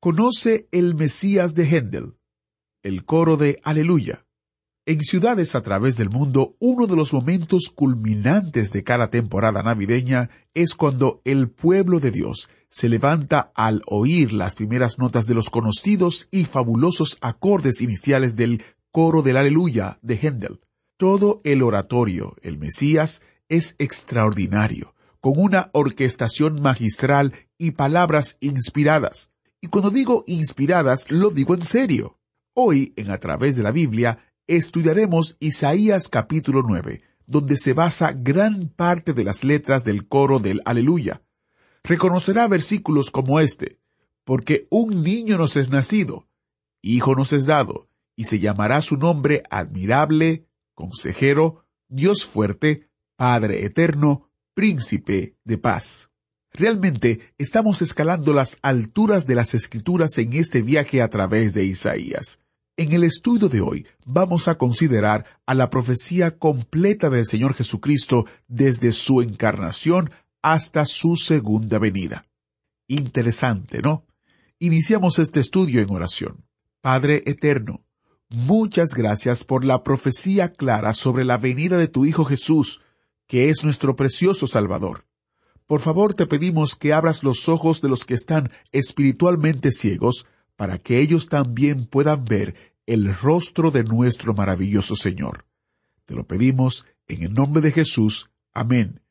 Conoce el Mesías de Händel, el coro de Aleluya. En ciudades a través del mundo, uno de los momentos culminantes de cada temporada navideña es cuando el pueblo de Dios se levanta al oír las primeras notas de los conocidos y fabulosos acordes iniciales del coro del Aleluya de Händel. Todo el oratorio, el Mesías, es extraordinario, con una orquestación magistral y palabras inspiradas. Y cuando digo inspiradas, lo digo en serio. Hoy, en A través de la Biblia, estudiaremos Isaías capítulo 9, donde se basa gran parte de las letras del coro del Aleluya. Reconocerá versículos como este, porque un niño nos es nacido, hijo nos es dado, y se llamará su nombre admirable, consejero, Dios fuerte, Padre eterno, príncipe de paz. Realmente estamos escalando las alturas de las escrituras en este viaje a través de Isaías. En el estudio de hoy vamos a considerar a la profecía completa del Señor Jesucristo desde su encarnación hasta su segunda venida. Interesante, ¿no? Iniciamos este estudio en oración. Padre Eterno, muchas gracias por la profecía clara sobre la venida de tu Hijo Jesús, que es nuestro precioso Salvador. Por favor te pedimos que abras los ojos de los que están espiritualmente ciegos, para que ellos también puedan ver el rostro de nuestro maravilloso Señor. Te lo pedimos en el nombre de Jesús. Amén.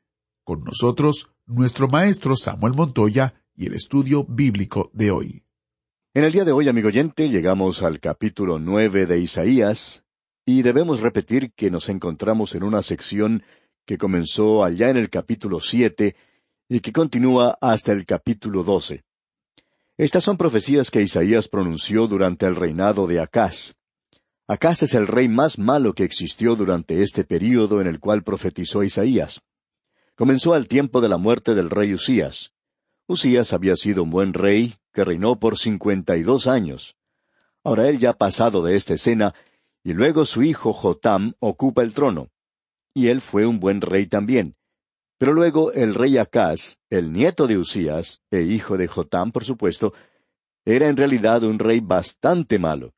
Con nosotros, nuestro maestro Samuel Montoya y el estudio bíblico de hoy. En el día de hoy, amigo oyente, llegamos al capítulo nueve de Isaías, y debemos repetir que nos encontramos en una sección que comenzó allá en el capítulo siete y que continúa hasta el capítulo doce. Estas son profecías que Isaías pronunció durante el reinado de Acaz. Acaz es el rey más malo que existió durante este período en el cual profetizó Isaías. Comenzó al tiempo de la muerte del rey Usías. Usías había sido un buen rey que reinó por cincuenta y dos años. Ahora él ya ha pasado de esta escena, y luego su hijo Jotam ocupa el trono. Y él fue un buen rey también. Pero luego el rey Acaz, el nieto de Usías, e hijo de Jotam, por supuesto, era en realidad un rey bastante malo.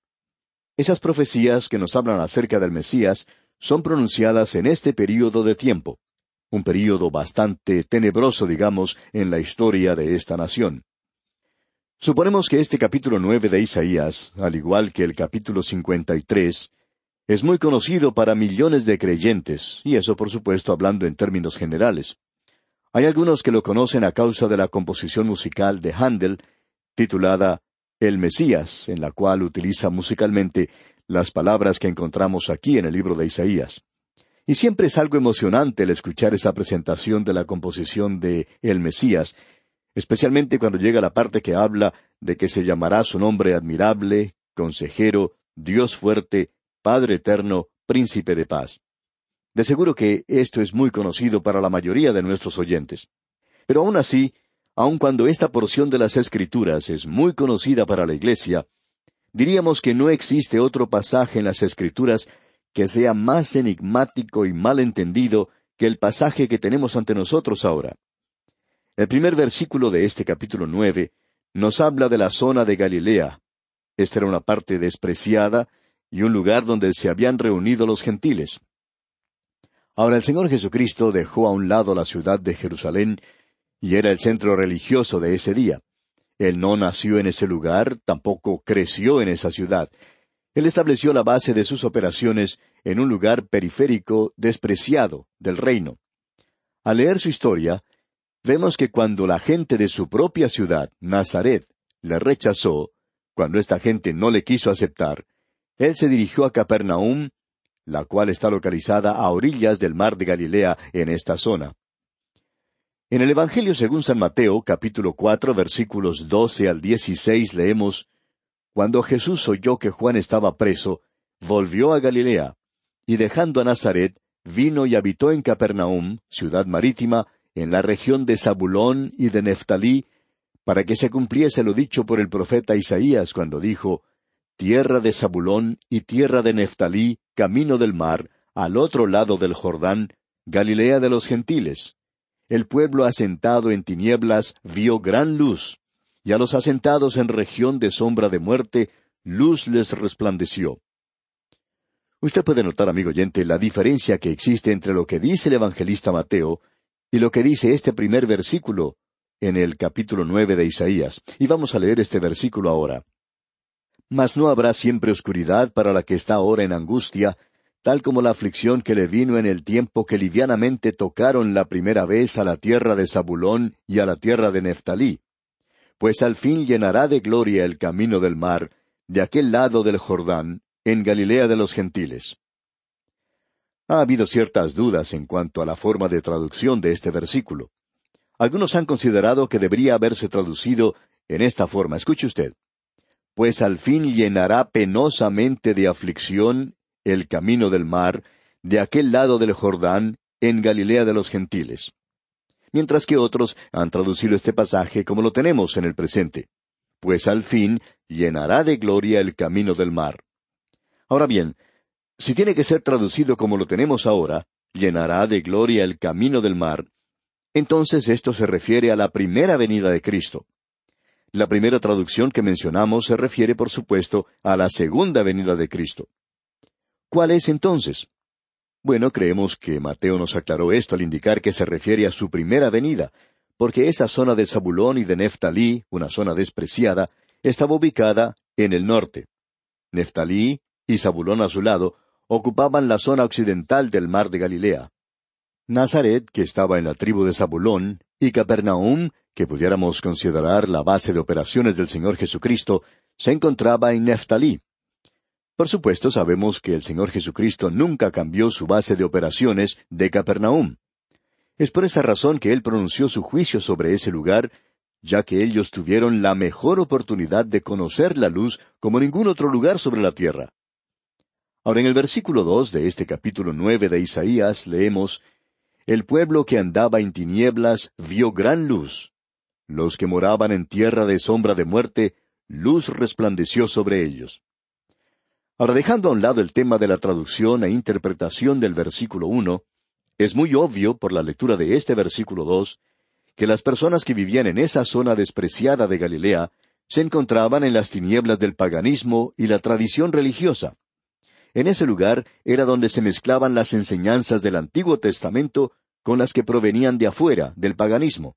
Esas profecías que nos hablan acerca del Mesías son pronunciadas en este período de tiempo, un período bastante tenebroso, digamos, en la historia de esta nación. Suponemos que este capítulo nueve de Isaías, al igual que el capítulo cincuenta y tres, es muy conocido para millones de creyentes, y eso por supuesto hablando en términos generales. Hay algunos que lo conocen a causa de la composición musical de Handel, titulada El Mesías, en la cual utiliza musicalmente las palabras que encontramos aquí en el libro de Isaías. Y siempre es algo emocionante el escuchar esa presentación de la composición de El Mesías, especialmente cuando llega la parte que habla de que se llamará su nombre admirable, consejero, Dios fuerte, Padre eterno, príncipe de paz. De seguro que esto es muy conocido para la mayoría de nuestros oyentes. Pero aún así, aun cuando esta porción de las Escrituras es muy conocida para la Iglesia, diríamos que no existe otro pasaje en las Escrituras que sea más enigmático y mal entendido que el pasaje que tenemos ante nosotros ahora. El primer versículo de este capítulo nueve nos habla de la zona de Galilea. Esta era una parte despreciada y un lugar donde se habían reunido los gentiles. Ahora el Señor Jesucristo dejó a un lado la ciudad de Jerusalén y era el centro religioso de ese día. Él no nació en ese lugar, tampoco creció en esa ciudad. Él estableció la base de sus operaciones en un lugar periférico despreciado del reino. Al leer su historia, vemos que cuando la gente de su propia ciudad, Nazaret, le rechazó, cuando esta gente no le quiso aceptar, él se dirigió a Capernaum, la cual está localizada a orillas del mar de Galilea en esta zona. En el Evangelio según San Mateo, capítulo cuatro, versículos doce al dieciséis, leemos Cuando Jesús oyó que Juan estaba preso, volvió a Galilea, y dejando a Nazaret, vino y habitó en Capernaum, ciudad marítima, en la región de Zabulón y de Neftalí, para que se cumpliese lo dicho por el profeta Isaías cuando dijo, Tierra de Zabulón y tierra de Neftalí, camino del mar, al otro lado del Jordán, Galilea de los gentiles. El pueblo asentado en tinieblas vio gran luz, y a los asentados en región de sombra de muerte, luz les resplandeció. Usted puede notar, amigo oyente, la diferencia que existe entre lo que dice el evangelista Mateo y lo que dice este primer versículo en el capítulo nueve de Isaías. Y vamos a leer este versículo ahora. Mas no habrá siempre oscuridad para la que está ahora en angustia, tal como la aflicción que le vino en el tiempo que livianamente tocaron la primera vez a la tierra de Zabulón y a la tierra de Neftalí. Pues al fin llenará de gloria el camino del mar, de aquel lado del Jordán, en Galilea de los gentiles. Ha habido ciertas dudas en cuanto a la forma de traducción de este versículo. Algunos han considerado que debería haberse traducido en esta forma. Escuche usted. Pues al fin llenará penosamente de aflicción el camino del mar, de aquel lado del Jordán, en Galilea de los gentiles. Mientras que otros han traducido este pasaje como lo tenemos en el presente. Pues al fin llenará de gloria el camino del mar. Ahora bien, si tiene que ser traducido como lo tenemos ahora, llenará de gloria el camino del mar, entonces esto se refiere a la primera venida de Cristo. La primera traducción que mencionamos se refiere, por supuesto, a la segunda venida de Cristo. ¿Cuál es entonces? Bueno, creemos que Mateo nos aclaró esto al indicar que se refiere a su primera venida, porque esa zona de Zabulón y de Neftalí, una zona despreciada, estaba ubicada en el norte. Neftalí y Zabulón a su lado ocupaban la zona occidental del mar de Galilea. Nazaret, que estaba en la tribu de Zabulón, y Capernaum, que pudiéramos considerar la base de operaciones del Señor Jesucristo, se encontraba en Neftalí. Por supuesto, sabemos que el Señor Jesucristo nunca cambió su base de operaciones de Capernaum. Es por esa razón que Él pronunció su juicio sobre ese lugar, ya que ellos tuvieron la mejor oportunidad de conocer la luz como ningún otro lugar sobre la tierra. Ahora en el versículo dos de este capítulo nueve de Isaías leemos el pueblo que andaba en tinieblas vio gran luz. Los que moraban en tierra de sombra de muerte, luz resplandeció sobre ellos. Ahora dejando a un lado el tema de la traducción e interpretación del versículo uno, es muy obvio por la lectura de este versículo dos que las personas que vivían en esa zona despreciada de Galilea se encontraban en las tinieblas del paganismo y la tradición religiosa. En ese lugar era donde se mezclaban las enseñanzas del Antiguo Testamento con las que provenían de afuera, del paganismo.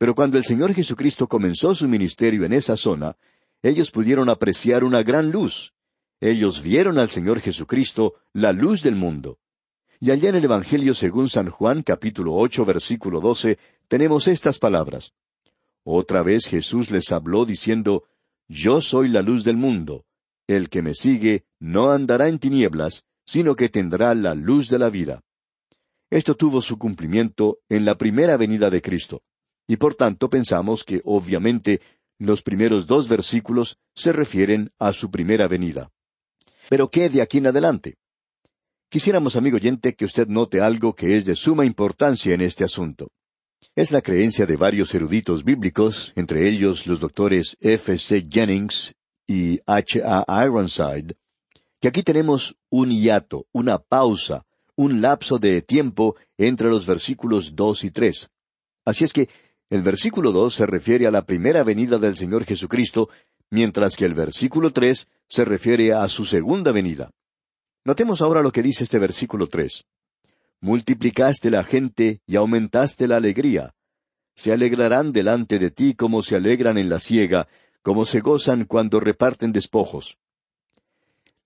Pero cuando el Señor Jesucristo comenzó su ministerio en esa zona, ellos pudieron apreciar una gran luz. Ellos vieron al Señor Jesucristo, la luz del mundo. Y allá en el Evangelio según San Juan capítulo ocho versículo doce tenemos estas palabras. Otra vez Jesús les habló diciendo, Yo soy la luz del mundo. El que me sigue no andará en tinieblas, sino que tendrá la luz de la vida. Esto tuvo su cumplimiento en la primera venida de Cristo, y por tanto pensamos que obviamente los primeros dos versículos se refieren a su primera venida. Pero ¿qué de aquí en adelante? Quisiéramos, amigo oyente, que usted note algo que es de suma importancia en este asunto. Es la creencia de varios eruditos bíblicos, entre ellos los doctores F. C. Jennings y H. A. Ironside, que aquí tenemos un hiato, una pausa, un lapso de tiempo entre los versículos dos y tres. Así es que el versículo dos se refiere a la primera venida del Señor Jesucristo, mientras que el versículo tres se refiere a su segunda venida. Notemos ahora lo que dice este versículo tres. Multiplicaste la gente y aumentaste la alegría. Se alegrarán delante de ti como se alegran en la siega, como se gozan cuando reparten despojos.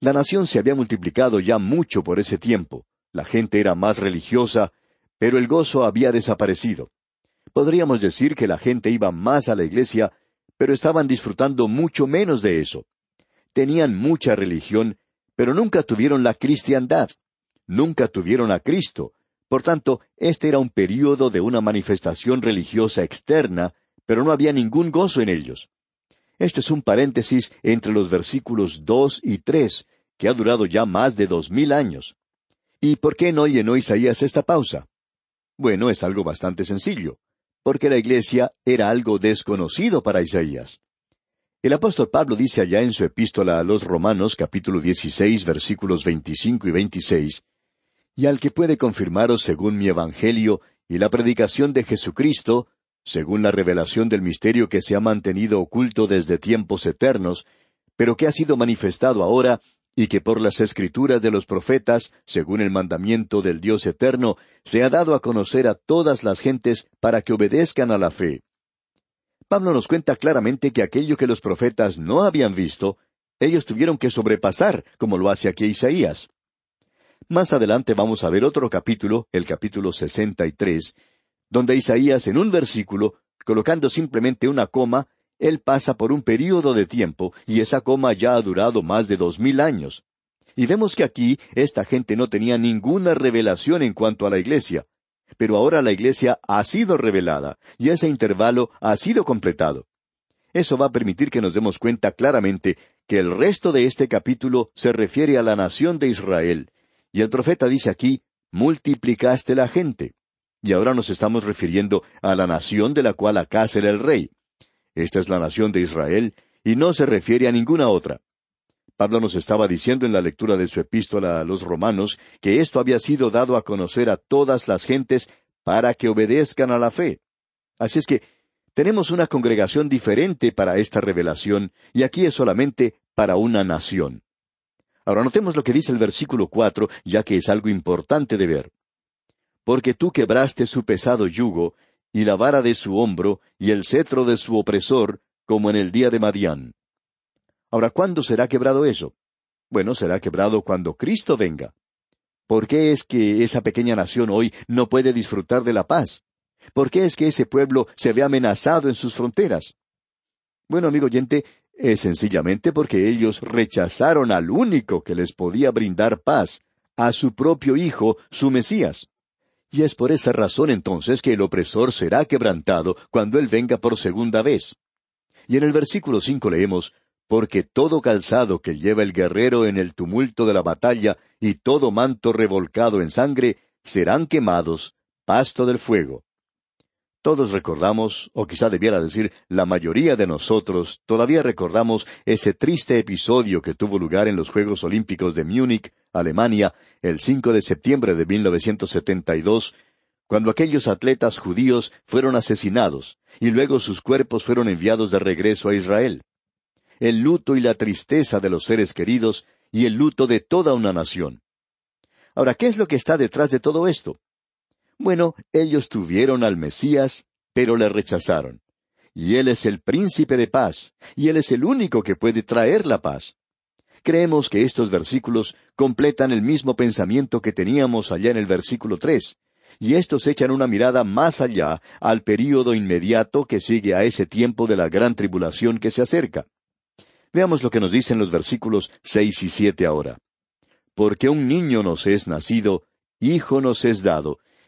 La nación se había multiplicado ya mucho por ese tiempo, la gente era más religiosa, pero el gozo había desaparecido. Podríamos decir que la gente iba más a la iglesia, pero estaban disfrutando mucho menos de eso. Tenían mucha religión, pero nunca tuvieron la cristiandad. Nunca tuvieron a Cristo, Por tanto, este era un período de una manifestación religiosa externa, pero no había ningún gozo en ellos. Esto es un paréntesis entre los versículos dos y tres, que ha durado ya más de dos mil años. ¿Y por qué no llenó Isaías esta pausa? Bueno, es algo bastante sencillo, porque la iglesia era algo desconocido para Isaías. El apóstol Pablo dice allá en su epístola a los Romanos capítulo 16 versículos 25 y 26, Y al que puede confirmaros según mi evangelio y la predicación de Jesucristo, según la revelación del misterio que se ha mantenido oculto desde tiempos eternos, pero que ha sido manifestado ahora y que por las escrituras de los profetas, según el mandamiento del Dios eterno, se ha dado a conocer a todas las gentes para que obedezcan a la fe. Pablo nos cuenta claramente que aquello que los profetas no habían visto, ellos tuvieron que sobrepasar, como lo hace aquí Isaías. Más adelante vamos a ver otro capítulo, el capítulo sesenta y tres, donde Isaías en un versículo, colocando simplemente una coma, él pasa por un período de tiempo, y esa coma ya ha durado más de dos mil años. Y vemos que aquí esta gente no tenía ninguna revelación en cuanto a la iglesia. Pero ahora la iglesia ha sido revelada, y ese intervalo ha sido completado. Eso va a permitir que nos demos cuenta claramente que el resto de este capítulo se refiere a la nación de Israel. Y el profeta dice aquí, multiplicaste la gente. Y ahora nos estamos refiriendo a la nación de la cual acá será el rey. Esta es la nación de Israel, y no se refiere a ninguna otra. Pablo nos estaba diciendo en la lectura de su epístola a los romanos que esto había sido dado a conocer a todas las gentes para que obedezcan a la fe. Así es que tenemos una congregación diferente para esta revelación, y aquí es solamente para una nación. Ahora notemos lo que dice el versículo cuatro, ya que es algo importante de ver. Porque tú quebraste su pesado yugo, y la vara de su hombro, y el cetro de su opresor, como en el día de Madián. Ahora, ¿cuándo será quebrado eso? Bueno, será quebrado cuando Cristo venga. ¿Por qué es que esa pequeña nación hoy no puede disfrutar de la paz? ¿Por qué es que ese pueblo se ve amenazado en sus fronteras? Bueno, amigo oyente, es sencillamente porque ellos rechazaron al único que les podía brindar paz, a su propio Hijo, su Mesías. Y es por esa razón entonces que el opresor será quebrantado cuando Él venga por segunda vez. Y en el versículo cinco leemos, Porque todo calzado que lleva el guerrero en el tumulto de la batalla y todo manto revolcado en sangre serán quemados, pasto del fuego. Todos recordamos, o quizá debiera decir la mayoría de nosotros, todavía recordamos ese triste episodio que tuvo lugar en los Juegos Olímpicos de Múnich, Alemania, el 5 de septiembre de 1972, cuando aquellos atletas judíos fueron asesinados y luego sus cuerpos fueron enviados de regreso a Israel. El luto y la tristeza de los seres queridos y el luto de toda una nación. Ahora, ¿qué es lo que está detrás de todo esto? Bueno, ellos tuvieron al Mesías, pero le rechazaron. Y Él es el príncipe de paz, y Él es el único que puede traer la paz. Creemos que estos versículos completan el mismo pensamiento que teníamos allá en el versículo tres, y estos echan una mirada más allá al período inmediato que sigue a ese tiempo de la gran tribulación que se acerca. Veamos lo que nos dicen los versículos seis y siete ahora. Porque un niño nos es nacido, hijo nos es dado,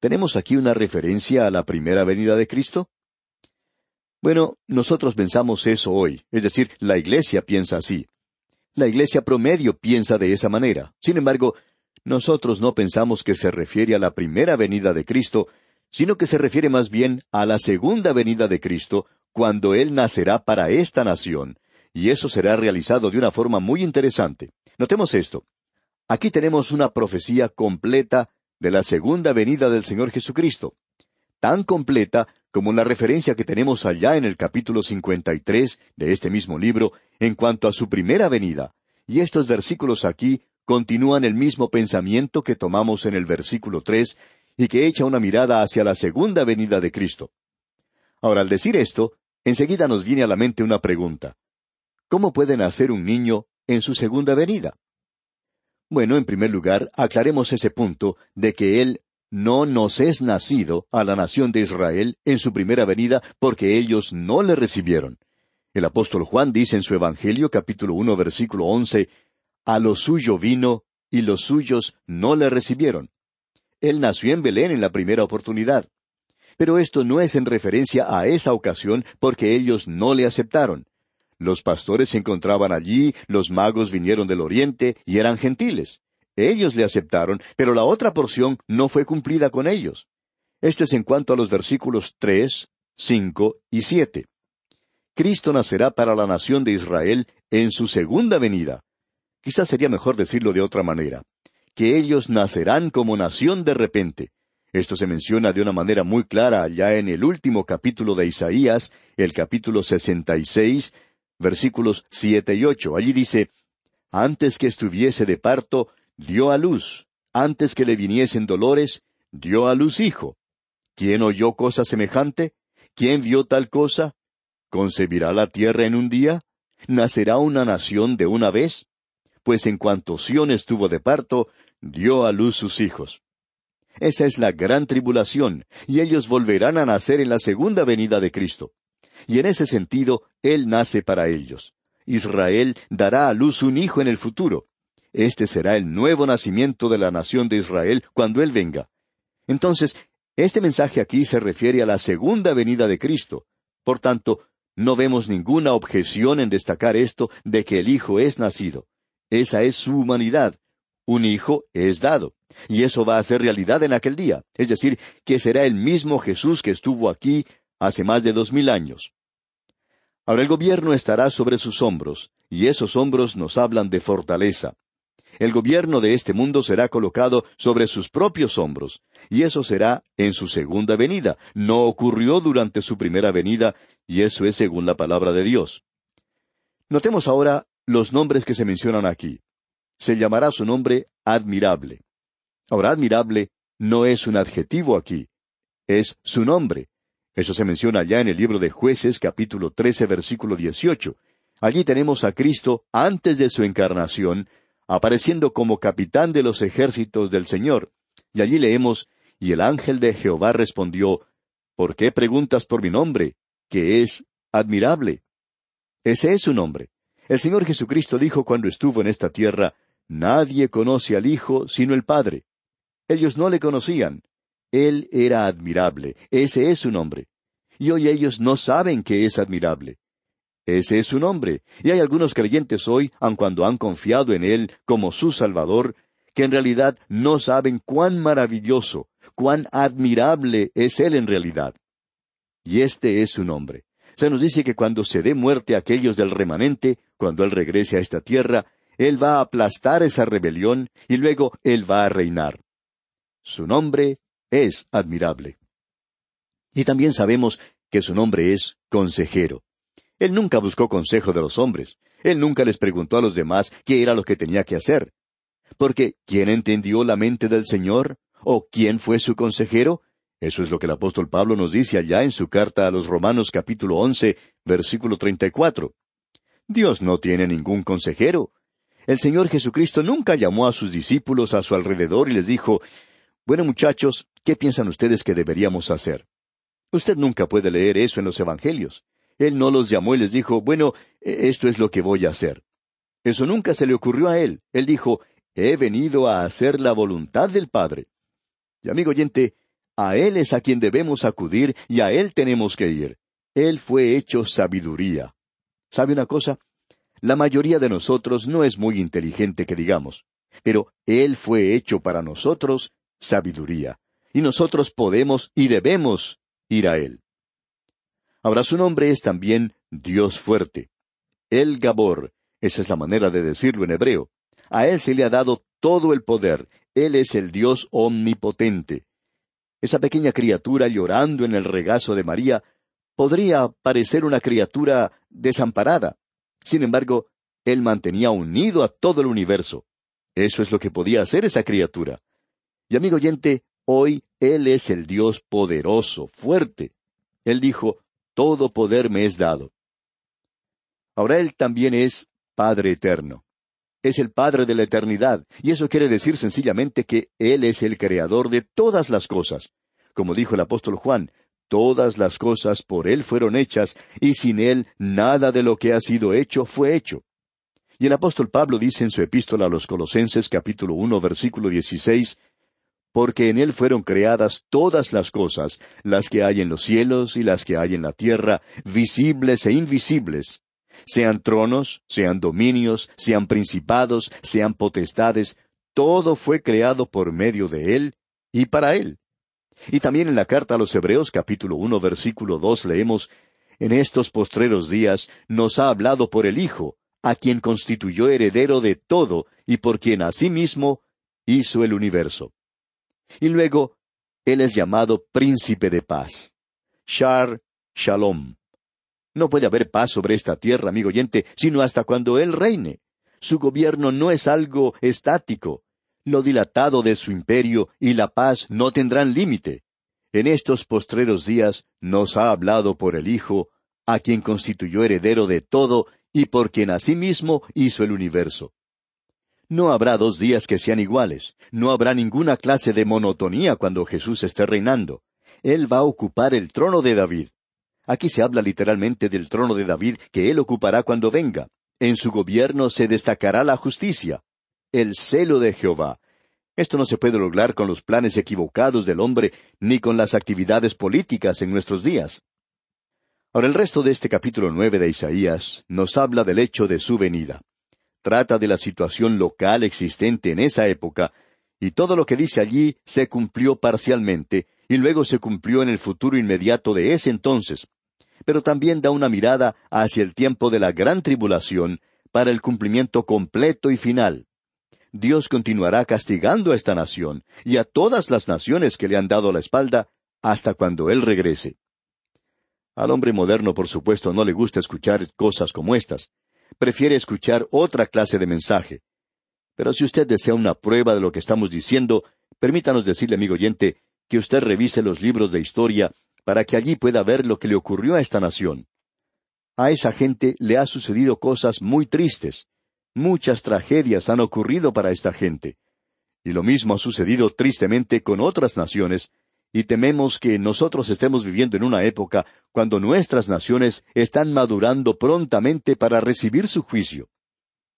¿Tenemos aquí una referencia a la primera venida de Cristo? Bueno, nosotros pensamos eso hoy, es decir, la Iglesia piensa así. La Iglesia promedio piensa de esa manera. Sin embargo, nosotros no pensamos que se refiere a la primera venida de Cristo, sino que se refiere más bien a la segunda venida de Cristo, cuando Él nacerá para esta nación, y eso será realizado de una forma muy interesante. Notemos esto. Aquí tenemos una profecía completa de la segunda venida del Señor Jesucristo, tan completa como la referencia que tenemos allá en el capítulo 53 de este mismo libro en cuanto a su primera venida, y estos versículos aquí continúan el mismo pensamiento que tomamos en el versículo tres y que echa una mirada hacia la segunda venida de Cristo. Ahora, al decir esto, enseguida nos viene a la mente una pregunta. ¿Cómo puede nacer un niño en su segunda venida? Bueno, en primer lugar, aclaremos ese punto de que Él no nos es nacido a la nación de Israel en su primera venida porque ellos no le recibieron. El apóstol Juan dice en su Evangelio capítulo uno versículo once, A lo suyo vino y los suyos no le recibieron. Él nació en Belén en la primera oportunidad. Pero esto no es en referencia a esa ocasión porque ellos no le aceptaron. Los pastores se encontraban allí, los magos vinieron del oriente y eran gentiles. Ellos le aceptaron, pero la otra porción no fue cumplida con ellos. Esto es en cuanto a los versículos tres, cinco y siete. Cristo nacerá para la nación de Israel en su segunda venida. Quizás sería mejor decirlo de otra manera, que ellos nacerán como nación de repente. Esto se menciona de una manera muy clara allá en el último capítulo de Isaías, el capítulo sesenta y seis, versículos siete y ocho. Allí dice, Antes que estuviese de parto, dio a luz. Antes que le viniesen dolores, dio a luz hijo. ¿Quién oyó cosa semejante? ¿Quién vio tal cosa? ¿Concebirá la tierra en un día? ¿Nacerá una nación de una vez? Pues en cuanto Sión estuvo de parto, dio a luz sus hijos. Esa es la gran tribulación, y ellos volverán a nacer en la segunda venida de Cristo. Y en ese sentido, Él nace para ellos. Israel dará a luz un hijo en el futuro. Este será el nuevo nacimiento de la nación de Israel cuando Él venga. Entonces, este mensaje aquí se refiere a la segunda venida de Cristo. Por tanto, no vemos ninguna objeción en destacar esto de que el Hijo es nacido. Esa es su humanidad. Un Hijo es dado. Y eso va a ser realidad en aquel día. Es decir, que será el mismo Jesús que estuvo aquí hace más de dos mil años. Ahora el gobierno estará sobre sus hombros, y esos hombros nos hablan de fortaleza. El gobierno de este mundo será colocado sobre sus propios hombros, y eso será en su segunda venida. No ocurrió durante su primera venida, y eso es según la palabra de Dios. Notemos ahora los nombres que se mencionan aquí. Se llamará su nombre admirable. Ahora, admirable no es un adjetivo aquí, es su nombre. Eso se menciona ya en el libro de jueces capítulo 13 versículo 18. Allí tenemos a Cristo antes de su encarnación, apareciendo como capitán de los ejércitos del Señor. Y allí leemos, y el ángel de Jehová respondió, ¿Por qué preguntas por mi nombre, que es admirable? Ese es su nombre. El Señor Jesucristo dijo cuando estuvo en esta tierra, Nadie conoce al Hijo sino el Padre. Ellos no le conocían, él era admirable, ese es su nombre. Y hoy ellos no saben que es admirable. Ese es su nombre. Y hay algunos creyentes hoy, aun cuando han confiado en Él como su Salvador, que en realidad no saben cuán maravilloso, cuán admirable es Él en realidad. Y este es su nombre. Se nos dice que cuando se dé muerte a aquellos del remanente, cuando Él regrese a esta tierra, Él va a aplastar esa rebelión y luego Él va a reinar. Su nombre es admirable. Y también sabemos que su nombre es consejero. Él nunca buscó consejo de los hombres. Él nunca les preguntó a los demás qué era lo que tenía que hacer. Porque ¿quién entendió la mente del Señor? ¿O quién fue su consejero? Eso es lo que el apóstol Pablo nos dice allá en su carta a los Romanos capítulo once, versículo treinta y cuatro. Dios no tiene ningún consejero. El Señor Jesucristo nunca llamó a sus discípulos a su alrededor y les dijo, bueno, muchachos, ¿qué piensan ustedes que deberíamos hacer? Usted nunca puede leer eso en los Evangelios. Él no los llamó y les dijo, bueno, e-, esto es lo que voy a hacer. Eso nunca se le ocurrió a él. Él dijo, he venido a hacer la voluntad del Padre. Y amigo oyente, a Él es a quien debemos acudir y a Él tenemos que ir. Él fue hecho sabiduría. ¿Sabe una cosa? La mayoría de nosotros no es muy inteligente que digamos, pero Él fue hecho para nosotros sabiduría. Y nosotros podemos y debemos ir a Él. Ahora su nombre es también Dios fuerte. El Gabor, esa es la manera de decirlo en hebreo. A Él se le ha dado todo el poder. Él es el Dios omnipotente. Esa pequeña criatura llorando en el regazo de María podría parecer una criatura desamparada. Sin embargo, Él mantenía unido a todo el universo. Eso es lo que podía hacer esa criatura. Y amigo oyente, hoy Él es el Dios poderoso, fuerte. Él dijo, todo poder me es dado. Ahora Él también es Padre eterno. Es el Padre de la eternidad, y eso quiere decir sencillamente que Él es el creador de todas las cosas. Como dijo el apóstol Juan, todas las cosas por Él fueron hechas, y sin Él nada de lo que ha sido hecho fue hecho. Y el apóstol Pablo dice en su epístola a los Colosenses capítulo uno versículo dieciséis, porque en Él fueron creadas todas las cosas, las que hay en los cielos y las que hay en la tierra, visibles e invisibles, sean tronos, sean dominios, sean principados, sean potestades, todo fue creado por medio de Él y para Él. Y también en la carta a los Hebreos capítulo uno versículo dos leemos, En estos postreros días nos ha hablado por el Hijo, a quien constituyó heredero de todo y por quien asimismo hizo el universo. Y luego, Él es llamado príncipe de paz. Shar Shalom. No puede haber paz sobre esta tierra, amigo oyente, sino hasta cuando Él reine. Su gobierno no es algo estático. Lo dilatado de su imperio y la paz no tendrán límite. En estos postreros días nos ha hablado por el Hijo, a quien constituyó heredero de todo y por quien asimismo hizo el universo. No habrá dos días que sean iguales, no habrá ninguna clase de monotonía cuando Jesús esté reinando. Él va a ocupar el trono de David. Aquí se habla literalmente del trono de David que él ocupará cuando venga. En su gobierno se destacará la justicia, el celo de Jehová. Esto no se puede lograr con los planes equivocados del hombre ni con las actividades políticas en nuestros días. Ahora el resto de este capítulo nueve de Isaías nos habla del hecho de su venida. Trata de la situación local existente en esa época, y todo lo que dice allí se cumplió parcialmente, y luego se cumplió en el futuro inmediato de ese entonces, pero también da una mirada hacia el tiempo de la gran tribulación para el cumplimiento completo y final. Dios continuará castigando a esta nación y a todas las naciones que le han dado la espalda hasta cuando Él regrese. Al hombre moderno, por supuesto, no le gusta escuchar cosas como estas. Prefiere escuchar otra clase de mensaje. Pero si usted desea una prueba de lo que estamos diciendo, permítanos decirle, amigo oyente, que usted revise los libros de historia para que allí pueda ver lo que le ocurrió a esta nación. A esa gente le ha sucedido cosas muy tristes. Muchas tragedias han ocurrido para esta gente. Y lo mismo ha sucedido tristemente con otras naciones, y tememos que nosotros estemos viviendo en una época cuando nuestras naciones están madurando prontamente para recibir su juicio.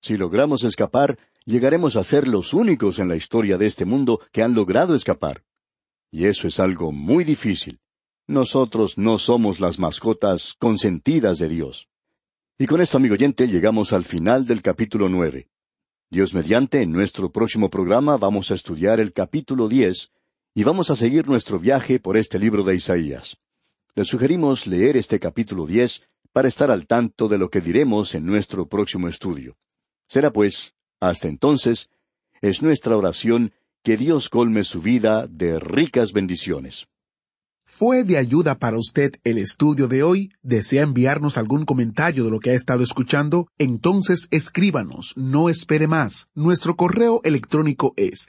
Si logramos escapar, llegaremos a ser los únicos en la historia de este mundo que han logrado escapar. Y eso es algo muy difícil. Nosotros no somos las mascotas consentidas de Dios. Y con esto, amigo oyente, llegamos al final del capítulo nueve. Dios mediante, en nuestro próximo programa vamos a estudiar el capítulo diez y vamos a seguir nuestro viaje por este libro de Isaías. Le sugerimos leer este capítulo diez para estar al tanto de lo que diremos en nuestro próximo estudio. Será pues, hasta entonces, es nuestra oración que Dios colme su vida de ricas bendiciones. ¿Fue de ayuda para usted el estudio de hoy? ¿Desea enviarnos algún comentario de lo que ha estado escuchando? Entonces escríbanos, no espere más. Nuestro correo electrónico es